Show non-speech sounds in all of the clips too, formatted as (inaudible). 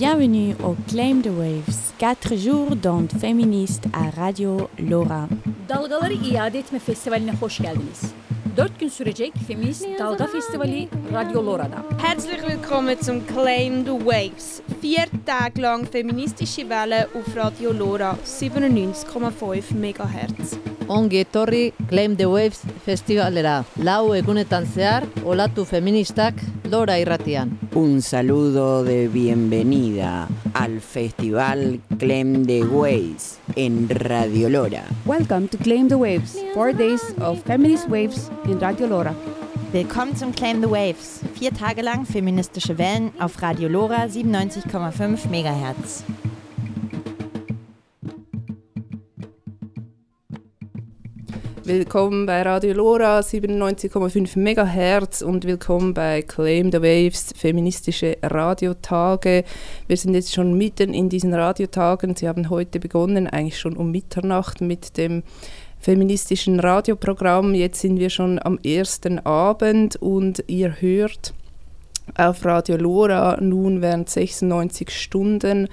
Bienvenue au Claim the Waves. 4 jours d'ondes féministes à Radio Lora. Dalgaları İade Etme Festivali'ne hoş geldiniz. 4 gün sürecek Feminist Dalga Festivali Radio Lora'da. Herzlich willkommen zum Claim the Waves. Vier Tage lang feministische Welle auf Radio Lora 97,5 MHz. Ongi etorri Claim the Waves festivalera. Lau egunetan zehar, olatu feministak Lora irratian. Un saludo de bienvenida al Festival Clem the Waves en Radio Lora. Welcome to Claim the Waves, four days of feminist waves in Radio Lora. Willkommen zum Claim the Waves. Vier Tage lang feministische Wellen auf Radio Lora 97,5 MHz. Willkommen bei Radio Lora 97,5 MHz und willkommen bei Claim the Waves, feministische Radiotage. Wir sind jetzt schon mitten in diesen Radiotagen. Sie haben heute begonnen, eigentlich schon um Mitternacht mit dem feministischen Radioprogramm. Jetzt sind wir schon am ersten Abend und ihr hört auf Radio Lora nun während 96 Stunden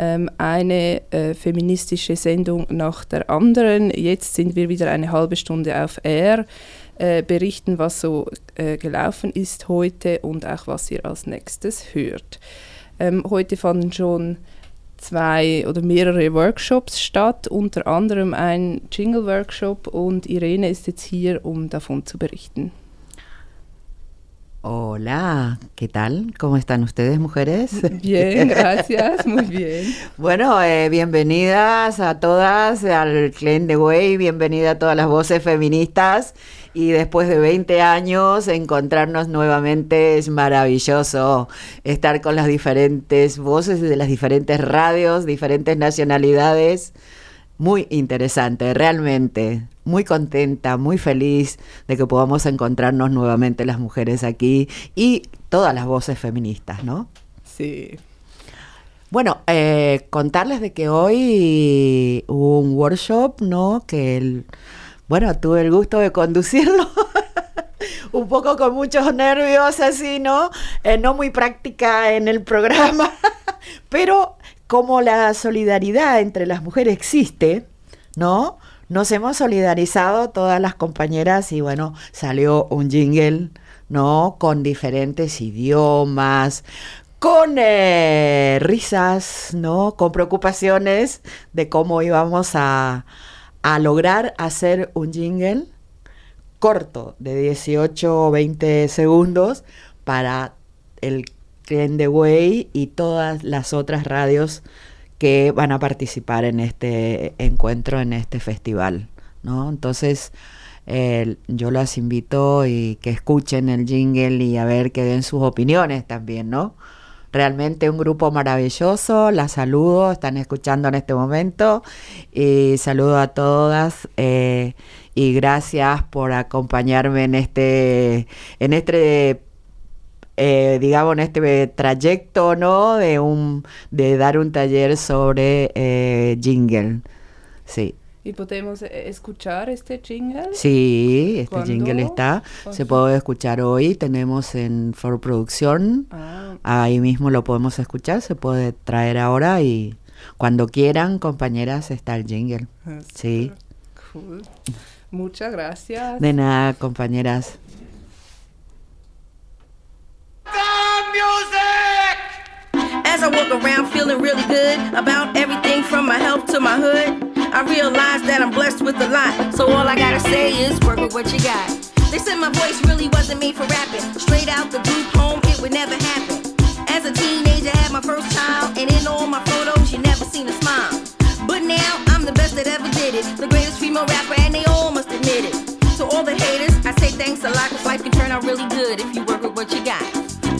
ähm, eine äh, feministische Sendung nach der anderen. Jetzt sind wir wieder eine halbe Stunde auf Air, äh, berichten, was so äh, gelaufen ist heute und auch was ihr als nächstes hört. Ähm, heute fanden schon zwei oder mehrere Workshops statt, unter anderem ein Jingle-Workshop und Irene ist jetzt hier, um davon zu berichten. Hola, ¿qué tal? ¿Cómo están ustedes, mujeres? (laughs) Bien, gracias, muy bien. bueno, eh, bienvenidas a todas al Clean the Way, bienvenida a todas las voces feministas. Y después de 20 años, encontrarnos nuevamente es maravilloso. Estar con las diferentes voces de las diferentes radios, diferentes nacionalidades. Muy interesante, realmente muy contenta, muy feliz de que podamos encontrarnos nuevamente las mujeres aquí y todas las voces feministas, ¿no? Sí. Bueno, eh, contarles de que hoy hubo un workshop, ¿no? Que, el, bueno, tuve el gusto de conducirlo. (laughs) un poco con muchos nervios así, ¿no? Eh, no muy práctica en el programa, (laughs) pero como la solidaridad entre las mujeres existe, ¿no? Nos hemos solidarizado todas las compañeras y bueno, salió un jingle, ¿no? Con diferentes idiomas, con eh, risas, ¿no? Con preocupaciones de cómo íbamos a, a lograr hacer un jingle corto de 18 o 20 segundos para el Clean the Way y todas las otras radios que van a participar en este encuentro, en este festival. ¿no? Entonces, eh, yo las invito y que escuchen el jingle y a ver que den sus opiniones también, ¿no? Realmente un grupo maravilloso, las saludo, están escuchando en este momento y saludo a todas eh, y gracias por acompañarme en este, en este eh, digamos, en este trayecto, ¿no? De, un, de dar un taller sobre eh, jingle. Sí. ¿Y podemos eh, escuchar este jingle? Sí, este jingle está. Se puede escuchar hoy. Tenemos en For Producción. Ah. Ahí mismo lo podemos escuchar. Se puede traer ahora y cuando quieran, compañeras, está el jingle. Ah, sí. Cool. Muchas gracias. De nada, compañeras. Music! As I walk around feeling really good about everything from my health to my hood, I realize that I'm blessed with a lot. So all I gotta say is work with what you got. They said my voice really wasn't made for rapping. Straight out the group home, it would never happen. As a teenager, I had my first child, and in all my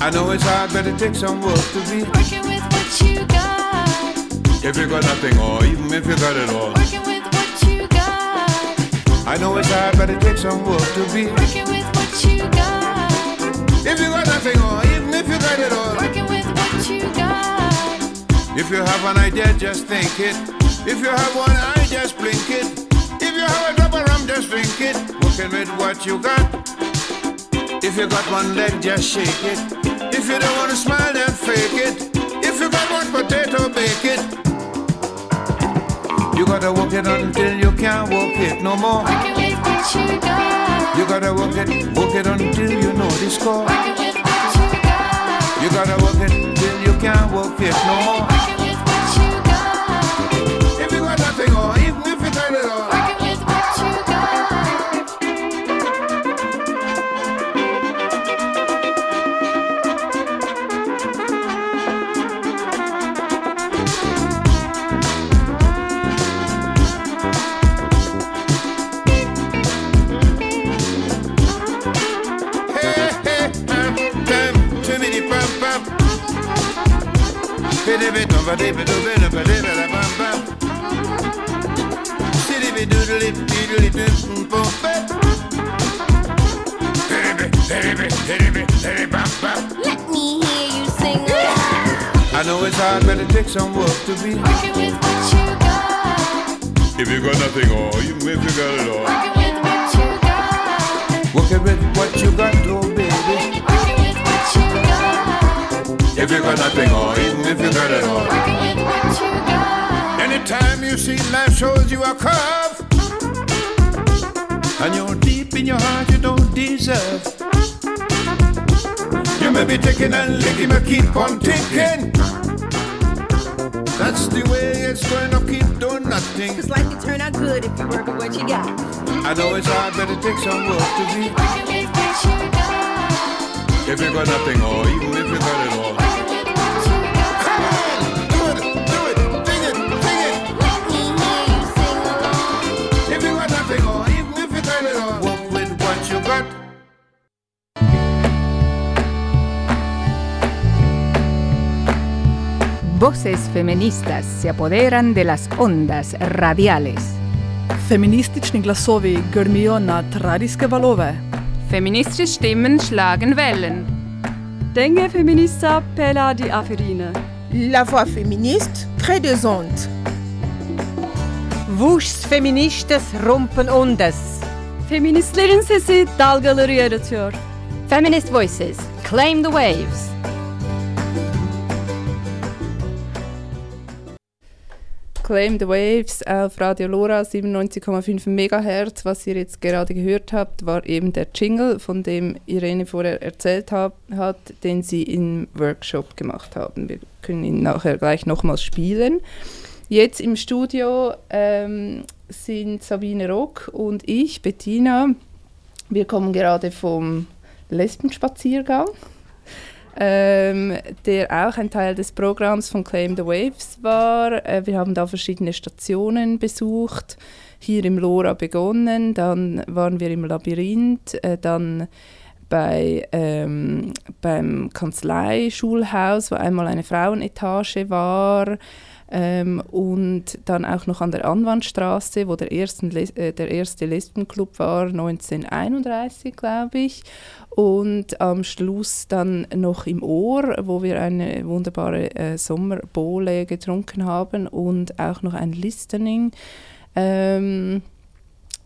I know it's hard, but it takes some work to be working with what you got. If you got nothing, or even if you got it all, working with what you got. I know it's hard, but it takes some work to be working with what you got. If you got nothing, or even if you got it all, working with what you got. If you have an idea, just think it. If you have one eye, just blink it. If you have a drop of rum, just drink it. Working with what you got. If you got one leg, just shake it you don't wanna smile, then fake it. If you got one potato, bake it. You gotta work it until you can't work it no more. You gotta work it, work it until you know the score. You gotta work it until you can't work it no more. I know it's hard, but it takes some work to be. Working with what you got. If you got nothing, or even if you got it all. Working with what you got. Working with what you got, oh baby. If you got nothing, or even if you got it all. Working with you got. Anytime you see life shows you a curve, and you're deep in your heart you don't deserve. You may be taking and licking, but keep on ticking. That's the way it's going to keep doing nothing. Cause life can turn out good if you work with what you got. I know it's hard, but it takes some work to be. Working with what you got. If you got nothing, or even if you got it all. Voces feministas se apoderan de las ondas radiales. Feministični glasovi grmijo nad radijske valove. Feministische Stimmen schlagen Wellen. Dengue feminista pela di aferine. La voix féministe crée des ondes. Vuş feministes rumpen ondes. Feministlerin sesi dalgaları yaratıyor. Feminist Voices, claim the waves. Claim the Waves auf Radio Lora 97,5 MHz. Was ihr jetzt gerade gehört habt, war eben der Jingle, von dem Irene vorher erzählt hab, hat, den sie im Workshop gemacht haben. Wir können ihn nachher gleich nochmals spielen. Jetzt im Studio ähm, sind Sabine Rock und ich, Bettina. Wir kommen gerade vom Lesbenspaziergang ähm, der auch ein Teil des Programms von Claim the Waves war. Äh, wir haben da verschiedene Stationen besucht, hier im Lora begonnen, dann waren wir im Labyrinth, äh, dann bei, ähm, beim Kanzleischulhaus, wo einmal eine Frauenetage war, ähm, und dann auch noch an der Anwandstraße, wo der, ersten äh, der erste Lesbenclub war, 1931, glaube ich. Und am Schluss dann noch im Ohr, wo wir eine wunderbare äh, Sommerbowle getrunken haben und auch noch ein Listening ähm,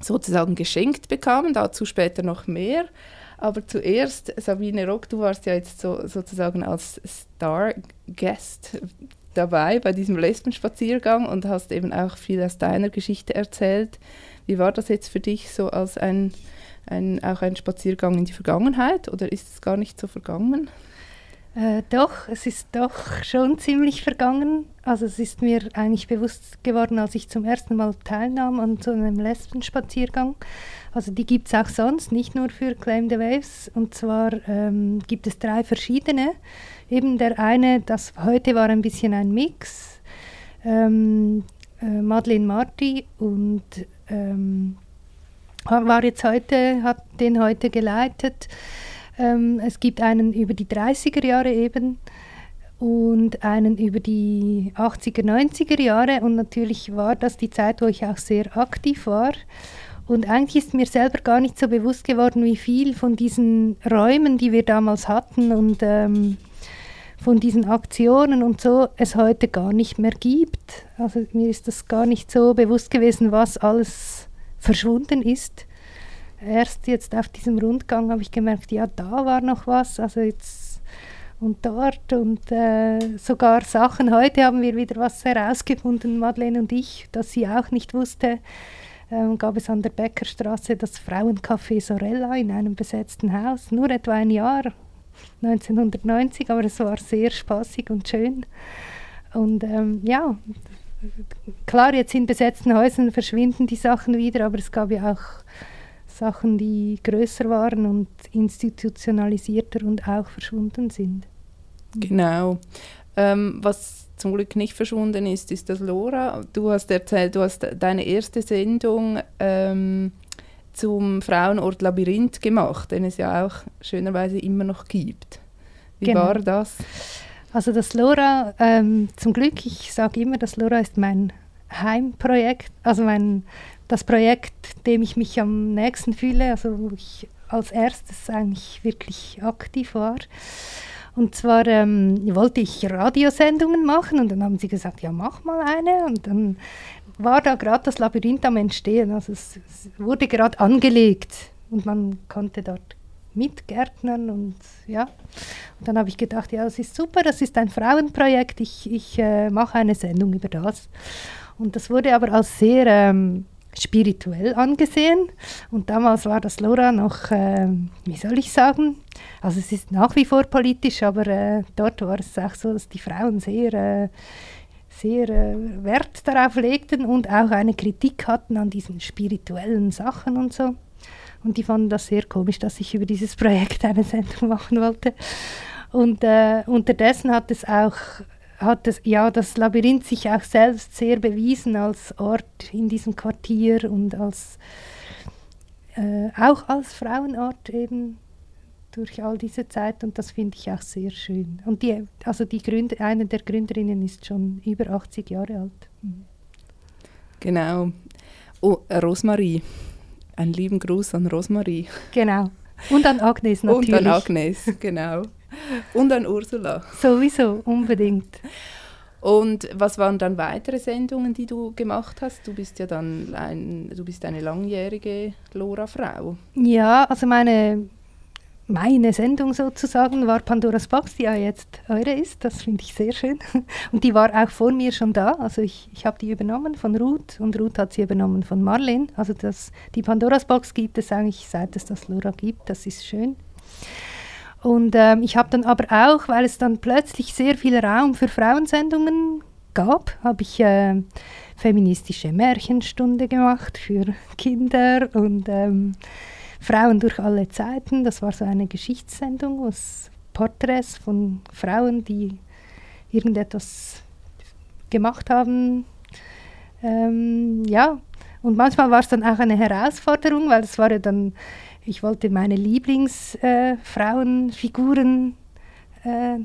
sozusagen geschenkt bekamen. Dazu später noch mehr. Aber zuerst, Sabine Rock, du warst ja jetzt so, sozusagen als Star-Guest dabei bei diesem Lesbenspaziergang und hast eben auch viel aus deiner Geschichte erzählt. Wie war das jetzt für dich so als ein, ein, auch ein Spaziergang in die Vergangenheit oder ist es gar nicht so vergangen? Äh, doch, es ist doch schon ziemlich vergangen. Also es ist mir eigentlich bewusst geworden, als ich zum ersten Mal teilnahm an so einem Lesbenspaziergang. Also die gibt es auch sonst, nicht nur für Claim the Waves. Und zwar ähm, gibt es drei verschiedene. Eben der eine, das heute war ein bisschen ein Mix. Ähm, äh, Madeleine Marti und ähm, war jetzt heute, hat den heute geleitet. Ähm, es gibt einen über die 30er Jahre eben und einen über die 80er, 90er Jahre. Und natürlich war das die Zeit, wo ich auch sehr aktiv war. Und eigentlich ist mir selber gar nicht so bewusst geworden, wie viel von diesen Räumen, die wir damals hatten und ähm, von diesen Aktionen und so, es heute gar nicht mehr gibt. Also mir ist das gar nicht so bewusst gewesen, was alles verschwunden ist. Erst jetzt auf diesem Rundgang habe ich gemerkt, ja, da war noch was. Also jetzt und dort und äh, sogar Sachen. Heute haben wir wieder was herausgefunden, Madeleine und ich, das sie auch nicht wusste. Ähm, gab es an der Bäckerstraße das Frauencafé Sorella in einem besetzten Haus. Nur etwa ein Jahr, 1990, aber es war sehr spaßig und schön. Und ähm, ja, klar, jetzt in besetzten Häusern verschwinden die Sachen wieder, aber es gab ja auch Sachen, die größer waren und institutionalisierter und auch verschwunden sind. Genau. Ähm, was zum Glück nicht verschwunden ist, ist das Lora. Du hast erzählt, du hast deine erste Sendung ähm, zum Frauenort Labyrinth gemacht, den es ja auch schönerweise immer noch gibt. Wie Genau. war das? Also das LoRa, ähm, zum Glück, ich sage immer, das LoRa ist mein Heimprojekt, also mein, das Projekt, dem ich mich am nächsten fühle, also wo ich als erstes eigentlich wirklich aktiv war. Und zwar ähm, wollte ich Radiosendungen machen und dann haben sie gesagt, ja mach mal eine und dann war da gerade das Labyrinth am Entstehen, also es, es wurde gerade angelegt und man konnte dort mitgärtnern und ja. Und dann habe ich gedacht, ja, das ist super, das ist ein Frauenprojekt, ich, ich äh, mache eine Sendung über das. Und das wurde aber als sehr ähm, spirituell angesehen. Und damals war das Lora noch, äh, wie soll ich sagen, also es ist nach wie vor politisch, aber äh, dort war es auch so, dass die Frauen sehr, äh, sehr äh, Wert darauf legten und auch eine Kritik hatten an diesen spirituellen Sachen und so. Und die fanden das sehr komisch, dass ich über dieses Projekt eine Sendung machen wollte. Und äh, unterdessen hat es auch, hat es, ja, das Labyrinth sich auch selbst sehr bewiesen als Ort in diesem Quartier und als, äh, auch als Frauenort eben durch all diese Zeit. Und das finde ich auch sehr schön. Und die, also die Gründer, eine der Gründerinnen ist schon über 80 Jahre alt. Mhm. Genau. Oh, Rosmarie. Einen lieben Gruß an Rosmarie. Genau. Und an Agnes natürlich. (laughs) Und an Agnes, genau. Und an Ursula. Sowieso, unbedingt. Und was waren dann weitere Sendungen, die du gemacht hast? Du bist ja dann ein, du bist eine langjährige Lora-Frau. Ja, also meine, meine Sendung sozusagen war Pandoras Box, die ja jetzt eure ist. Das finde ich sehr schön. (laughs) Und die war auch vor mir schon da. Also ich, ich habe die übernommen von Ruth und Ruth hat sie übernommen von Marlene. Also das, die Pandoras Box gibt es eigentlich seit es das Lora gibt. Das ist schön. Und ähm, ich habe dann aber auch, weil es dann plötzlich sehr viel Raum für Frauensendungen gab, habe ich äh, feministische Märchenstunde gemacht für Kinder und ähm, Frauen durch alle Zeiten. Das war so eine Geschichtssendung, es Porträts von Frauen, die irgendetwas gemacht haben. Ähm, ja, und manchmal war es dann auch eine Herausforderung, weil es war ja dann, ich wollte meine Lieblingsfrauenfiguren äh,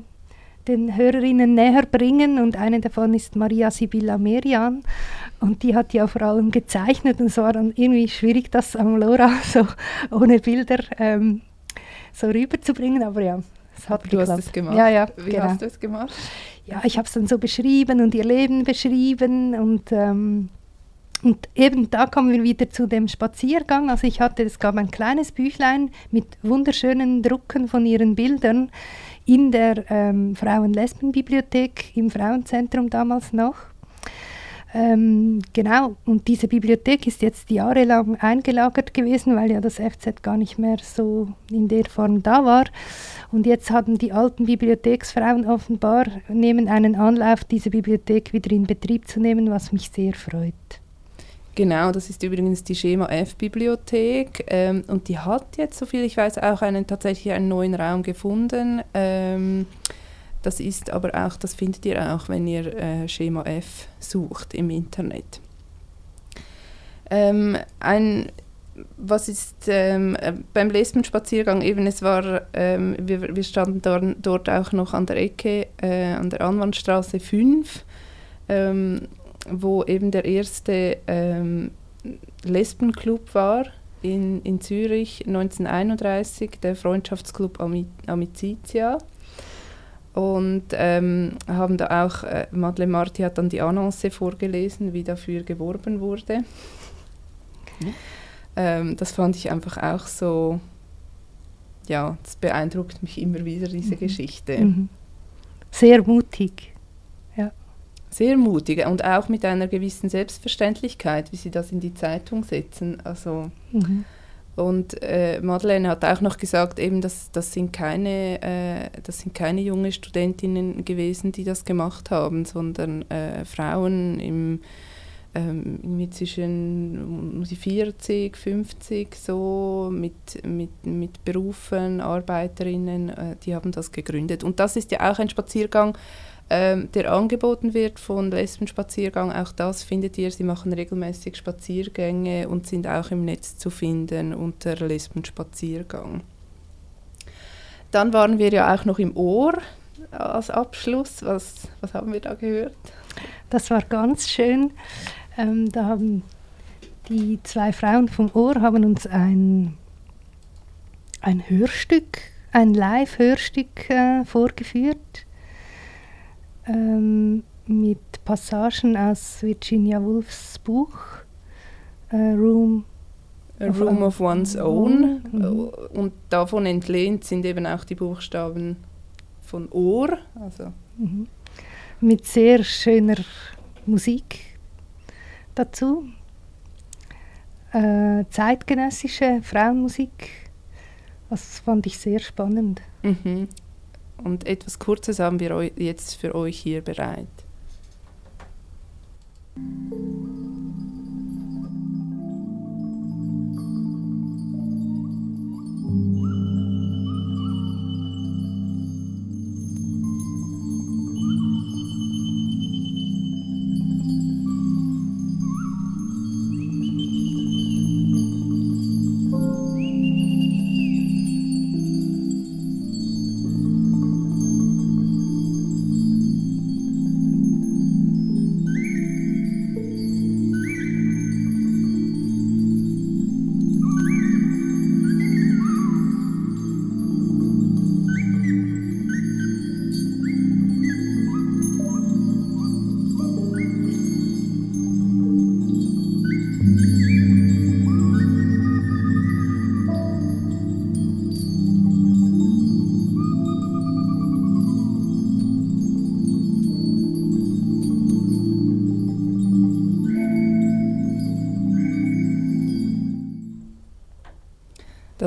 den Hörerinnen näher bringen und eine davon ist Maria Sibylla Merian und die hat ja vor allem gezeichnet und es war dann irgendwie schwierig, das am Lora (laughs) so ohne Bilder ähm, so rüberzubringen, aber ja, es hat Du geklappt. hast es gemacht. Ja, ja, Wie genau. hast du es gemacht? Ja, ich habe es dann so beschrieben und ihr Leben beschrieben und ähm, und eben da kommen wir wieder zu dem Spaziergang. Also ich hatte, es gab ein kleines Büchlein mit wunderschönen Drucken von ihren Bildern in der ähm, Frauen-Lesben-Bibliothek im Frauenzentrum damals noch. Ähm, genau, und diese Bibliothek ist jetzt jahrelang eingelagert gewesen, weil ja das FZ gar nicht mehr so in der Form da war. Und jetzt haben die alten Bibliotheksfrauen offenbar, nehmen einen Anlauf, diese Bibliothek wieder in Betrieb zu nehmen, was mich sehr freut. Genau, das ist übrigens die Schema F-Bibliothek ähm, und die hat jetzt, soviel ich weiß, auch einen, tatsächlich einen neuen Raum gefunden. Ähm, das ist aber auch, das findet ihr auch, wenn ihr äh, Schema F sucht im Internet. Ähm, ein, was ist ähm, äh, beim Lesbenspaziergang eben, es war, ähm, wir, wir standen dort, dort auch noch an der Ecke, äh, an der Anwandstraße 5, ähm, wo eben der erste ähm, Lesbenclub war in, in Zürich 1931, der Freundschaftsclub Ami Amicitia. Und ähm, haben da auch, äh, Madeleine Marti hat dann die Annonce vorgelesen, wie dafür geworben wurde. Ähm, das fand ich einfach auch so, ja, das beeindruckt mich immer wieder, diese Geschichte. Mhm. Sehr mutig. Ja. Sehr mutig und auch mit einer gewissen Selbstverständlichkeit, wie sie das in die Zeitung setzen. Also Mhm. Und äh, Madeleine hat auch noch gesagt, eben, dass das sind keine, äh, das sind keine junge Studentinnen gewesen, die das gemacht haben, sondern äh, Frauen im ähm, zwischen um die 40, 50 so mit, mit, mit Berufen, Arbeiterinnen, äh, die haben das gegründet. Und das ist ja auch ein Spaziergang, ähm, der angeboten wird von Lesbenspaziergang. Auch das findet ihr. Sie machen regelmäßig Spaziergänge und sind auch im Netz zu finden unter Lesbenspaziergang. Dann waren wir ja auch noch im Ohr als Abschluss. Was, was haben wir da gehört? Das war ganz schön. Ähm, da haben die zwei Frauen vom Ohr haben uns ein, ein Hörstück, ein Live-Hörstück äh, vorgeführt ähm, mit Passagen aus Virginia Woolfs Buch äh, Room A Room of One's Own. Mhm. Und davon entlehnt sind eben auch die Buchstaben von Ohr. Also Mhm. Mit sehr schöner Musik dazu. Äh, zeitgenössische Frauenmusik. Das fand ich sehr spannend. Mhm. Und etwas Kurzes haben wir jetzt für euch hier bereit.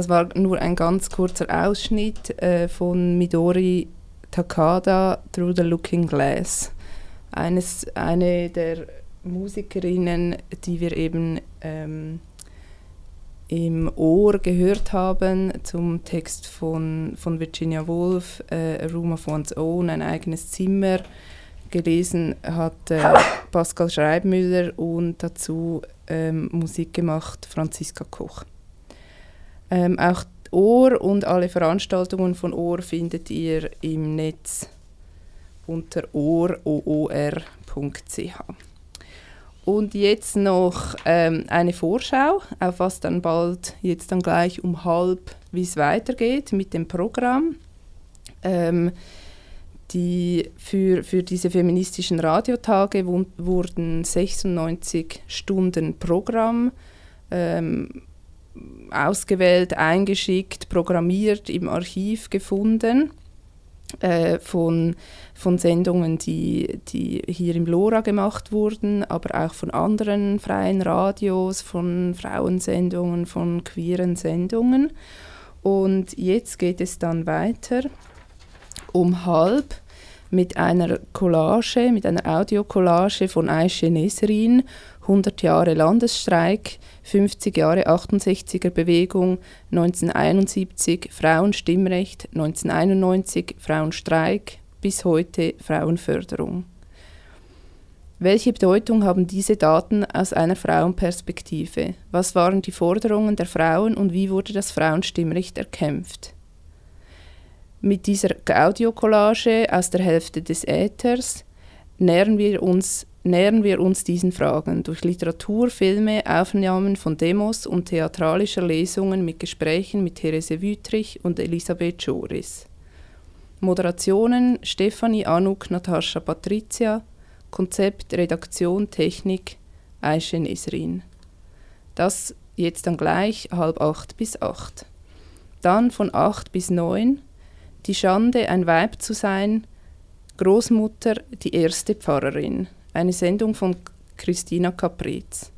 Das war nur ein ganz kurzer Ausschnitt äh, von Midori Takada Through the Looking Glass. Eines, eine der Musikerinnen, die wir eben ähm, im Ohr gehört haben zum Text von, von Virginia Woolf, äh, A Room of One's Own, ein eigenes Zimmer. Gelesen hat äh, Pascal Schreibmüller und dazu ähm, Musik gemacht Franziska Koch. Ähm, auch Ohr und alle Veranstaltungen von Ohr findet ihr im Netz unter ohr.ch. Und jetzt noch ähm, eine Vorschau auf was dann bald, jetzt dann gleich um halb, wie es weitergeht mit dem Programm. Ähm, die für, für diese feministischen Radiotage wurden 96 Stunden Programm ähm, ausgewählt, eingeschickt, programmiert, im Archiv gefunden äh, von, von Sendungen, die, die hier im LoRa gemacht wurden, aber auch von anderen freien Radios, von Frauensendungen, von queeren Sendungen. Und jetzt geht es dann weiter um halb mit einer Collage, mit einer Audiocollage von Aische Nesrin, 100 Jahre Landesstreik, 50 Jahre 68er Bewegung, 1971 Frauenstimmrecht, 1991 Frauenstreik, bis heute Frauenförderung. Welche Bedeutung haben diese Daten aus einer Frauenperspektive? Was waren die Forderungen der Frauen und wie wurde das Frauenstimmrecht erkämpft? Mit dieser Audiocollage aus der Hälfte des Äthers nähern wir uns, nähern wir uns diesen Fragen durch Literatur, Filme, Aufnahmen von Demos und theatralischer Lesungen mit Gesprächen mit Therese Wüttrich und Elisabeth Joris. Moderationen Stefanie Anuk, Natascha Patricia, Konzept, Redaktion, Technik Aische Nesrin. Das jetzt dann gleich halb acht bis acht. Dann von 8 bis 9 Die Schande, ein Weib zu sein, Großmutter, die erste Pfarrerin. Eine Sendung von Christina Capriz.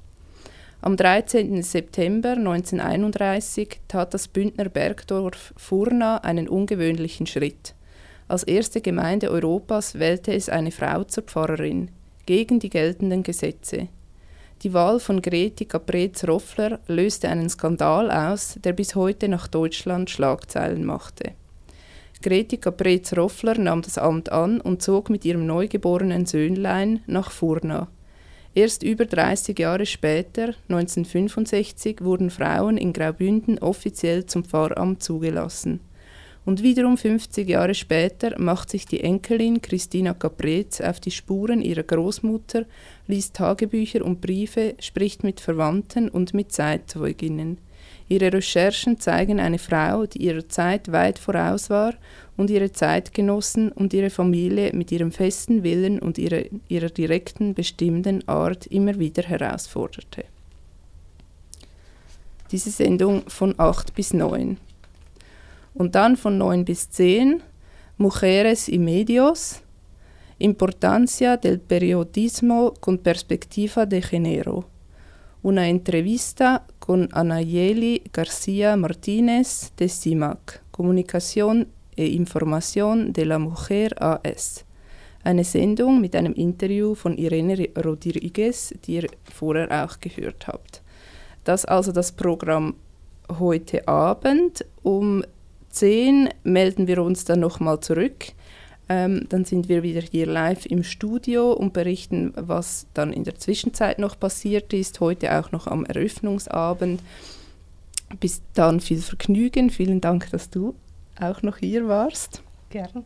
Am 13. September 1931 tat das Bündner Bergdorf Furna einen ungewöhnlichen Schritt. Als erste Gemeinde Europas wählte es eine Frau zur Pfarrerin, gegen die geltenden Gesetze. Die Wahl von Greti Caprez-Roffler löste einen Skandal aus, der bis heute nach Deutschland Schlagzeilen machte. Greti Caprez-Roffler nahm das Amt an und zog mit ihrem neugeborenen Söhnlein nach Furna. Erst über 30 Jahre später, 1965, wurden Frauen in Graubünden offiziell zum Pfarramt zugelassen. Und wiederum 50 Jahre später macht sich die Enkelin Christina Caprez auf die Spuren ihrer Großmutter, liest Tagebücher und Briefe, spricht mit Verwandten und mit Zeitzeuginnen. Ihre Recherchen zeigen eine Frau, die ihrer Zeit weit voraus war und ihre Zeitgenossen und ihre Familie mit ihrem festen Willen und ihrer, ihrer direkten, bestimmten Art immer wieder herausforderte. Diese Sendung von 8 bis 9. Und dann von 9 bis 10 Mujeres y Medios, Importancia del periodismo con perspectiva de género. Una entrevista con Anayeli García Martínez de CIMAC, Kommunikation e Information de la Mujer AS. Eine Sendung mit einem Interview von Irene Rodriguez, die ihr vorher auch gehört habt. Das also das Programm heute Abend. Um 10 melden wir uns dann nochmal zurück. Ähm, dann sind wir wieder hier live im Studio und berichten, was dann in der Zwischenzeit noch passiert ist. Heute auch noch am Eröffnungsabend. Bis dann viel Vergnügen. Vielen Dank, dass du auch noch hier warst. Gern.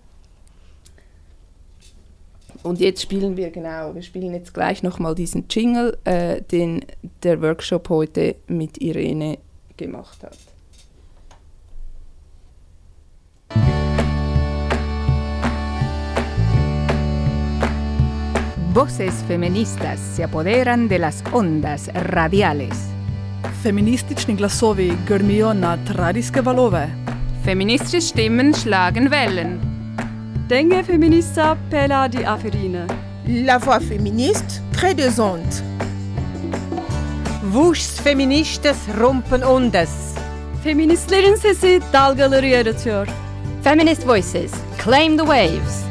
Und jetzt spielen wir genau, wir spielen jetzt gleich nochmal diesen Jingle, äh, den der Workshop heute mit Irene gemacht hat. Voces feministas se apoderan de las ondas radiales. Feministični glasovi grmijo nad radijske valove. Feministische Stimmen schlagen Wellen. Dengue feminista pela di aferine. La voix féministe crée des ondes. Vuş feministes rumpen ondes. Feministlerin sesi dalgaları yaratıyor. Feminist Voices, claim the waves.